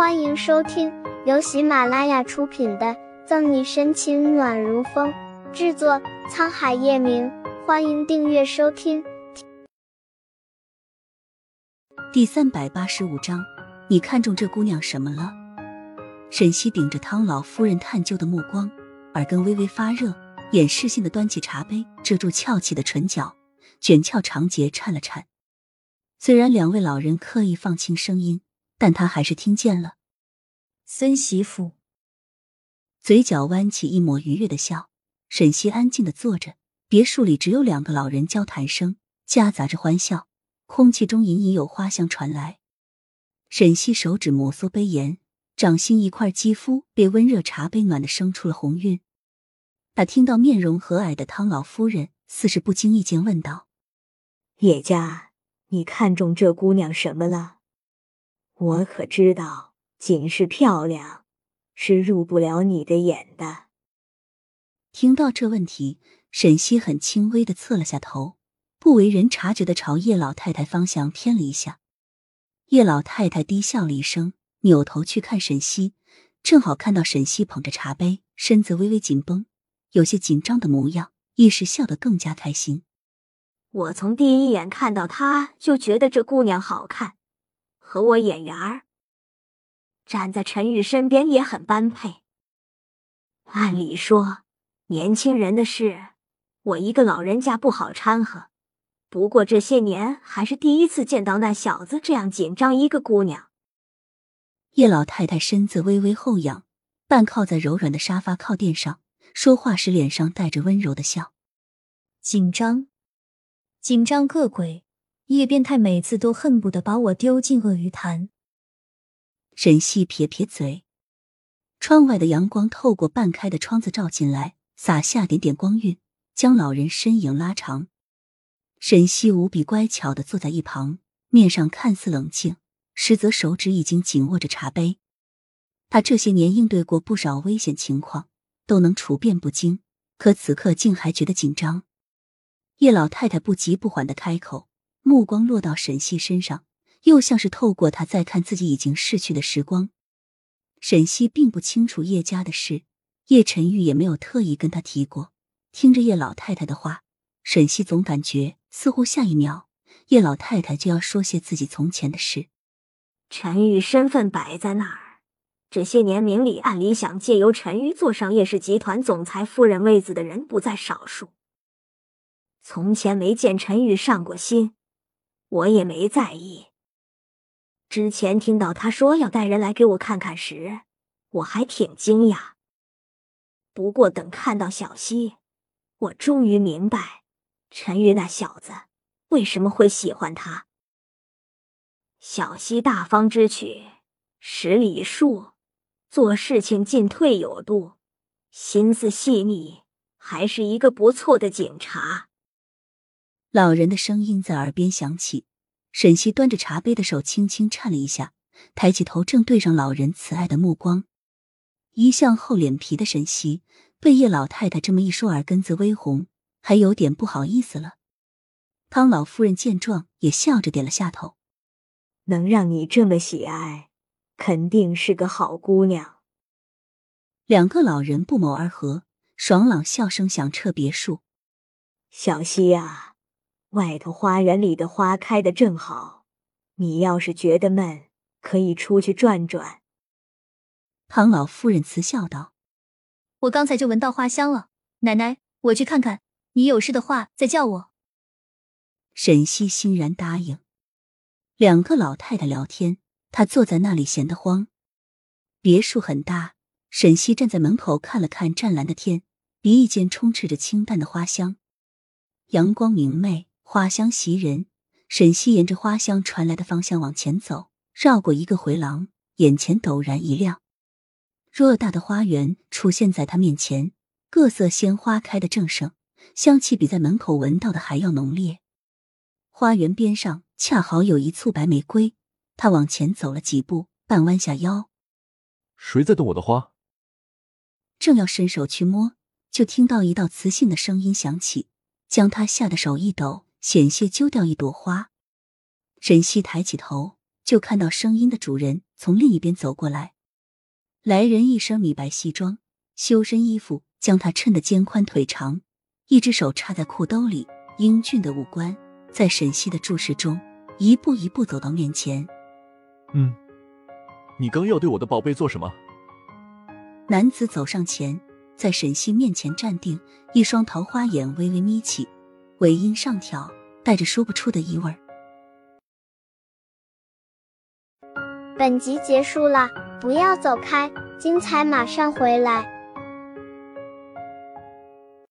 欢迎收听由喜马拉雅出品的《赠你深情暖如风》，制作沧海夜明。欢迎订阅收听。第三百八十五章，你看中这姑娘什么了？沈西顶着汤老夫人探究的目光，耳根微微发热，掩饰性的端起茶杯，遮住翘起的唇角，卷翘长睫颤了颤。虽然两位老人刻意放轻声音。但他还是听见了，孙媳妇嘴角弯起一抹愉悦的笑。沈西安静的坐着，别墅里只有两个老人交谈声，夹杂着欢笑，空气中隐隐有花香传来。沈西手指摩挲杯沿，掌心一块肌肤被温热茶杯暖的生出了红晕。他听到面容和蔼的汤老夫人似是不经意间问道：“叶家，你看中这姑娘什么了？”我可知道，仅是漂亮，是入不了你的眼的。听到这问题，沈西很轻微的侧了下头，不为人察觉的朝叶老太太方向偏了一下。叶老太太低笑了一声，扭头去看沈西，正好看到沈西捧着茶杯，身子微微紧绷，有些紧张的模样，一时笑得更加开心。我从第一眼看到她，就觉得这姑娘好看。和我眼缘儿，站在陈宇身边也很般配。按理说，年轻人的事，我一个老人家不好掺和。不过这些年还是第一次见到那小子这样紧张一个姑娘。叶老太太身子微微后仰，半靠在柔软的沙发靠垫上，说话时脸上带着温柔的笑。紧张，紧张个鬼！叶变态每次都恨不得把我丢进鳄鱼潭。沈西撇撇嘴，窗外的阳光透过半开的窗子照进来，洒下点点光晕，将老人身影拉长。沈西无比乖巧的坐在一旁，面上看似冷静，实则手指已经紧握着茶杯。他这些年应对过不少危险情况，都能处变不惊，可此刻竟还觉得紧张。叶老太太不急不缓的开口。目光落到沈西身上，又像是透过他在看自己已经逝去的时光。沈西并不清楚叶家的事，叶晨玉也没有特意跟他提过。听着叶老太太的话，沈西总感觉似乎下一秒叶老太太就要说些自己从前的事。陈玉身份摆在那儿，这些年明里暗里想借由陈玉坐上叶氏集团总裁夫人位子的人不在少数。从前没见陈玉上过心。我也没在意。之前听到他说要带人来给我看看时，我还挺惊讶。不过等看到小溪，我终于明白陈宇那小子为什么会喜欢他。小溪大方知取，十里树，做事情进退有度，心思细腻，还是一个不错的警察。老人的声音在耳边响起，沈西端着茶杯的手轻轻颤了一下，抬起头正对上老人慈爱的目光。一向厚脸皮的沈西被叶老太太这么一说，耳根子微红，还有点不好意思了。汤老夫人见状也笑着点了下头，能让你这么喜爱，肯定是个好姑娘。两个老人不谋而合，爽朗笑声响彻别墅。小溪呀。外头花园里的花开的正好，你要是觉得闷，可以出去转转。唐老夫人慈笑道：“我刚才就闻到花香了，奶奶，我去看看。你有事的话再叫我。”沈西欣然答应。两个老太太聊天，她坐在那里闲得慌。别墅很大，沈西站在门口看了看湛蓝的天，鼻翼间充斥着清淡的花香，阳光明媚。花香袭人，沈西沿着花香传来的方向往前走，绕过一个回廊，眼前陡然一亮，偌大的花园出现在他面前，各色鲜花开得正盛，香气比在门口闻到的还要浓烈。花园边上恰好有一簇白玫瑰，他往前走了几步，半弯下腰，谁在动我的花？正要伸手去摸，就听到一道磁性的声音响起，将他吓得手一抖。险些揪掉一朵花，沈西抬起头，就看到声音的主人从另一边走过来。来人一身米白西装，修身衣服将他衬得肩宽腿长，一只手插在裤兜里，英俊的五官在沈西的注视中一步一步走到面前。嗯，你刚要对我的宝贝做什么？男子走上前，在沈西面前站定，一双桃花眼微微眯起，尾音上挑，带着说不出的意味儿。本集结束了，不要走开，精彩马上回来。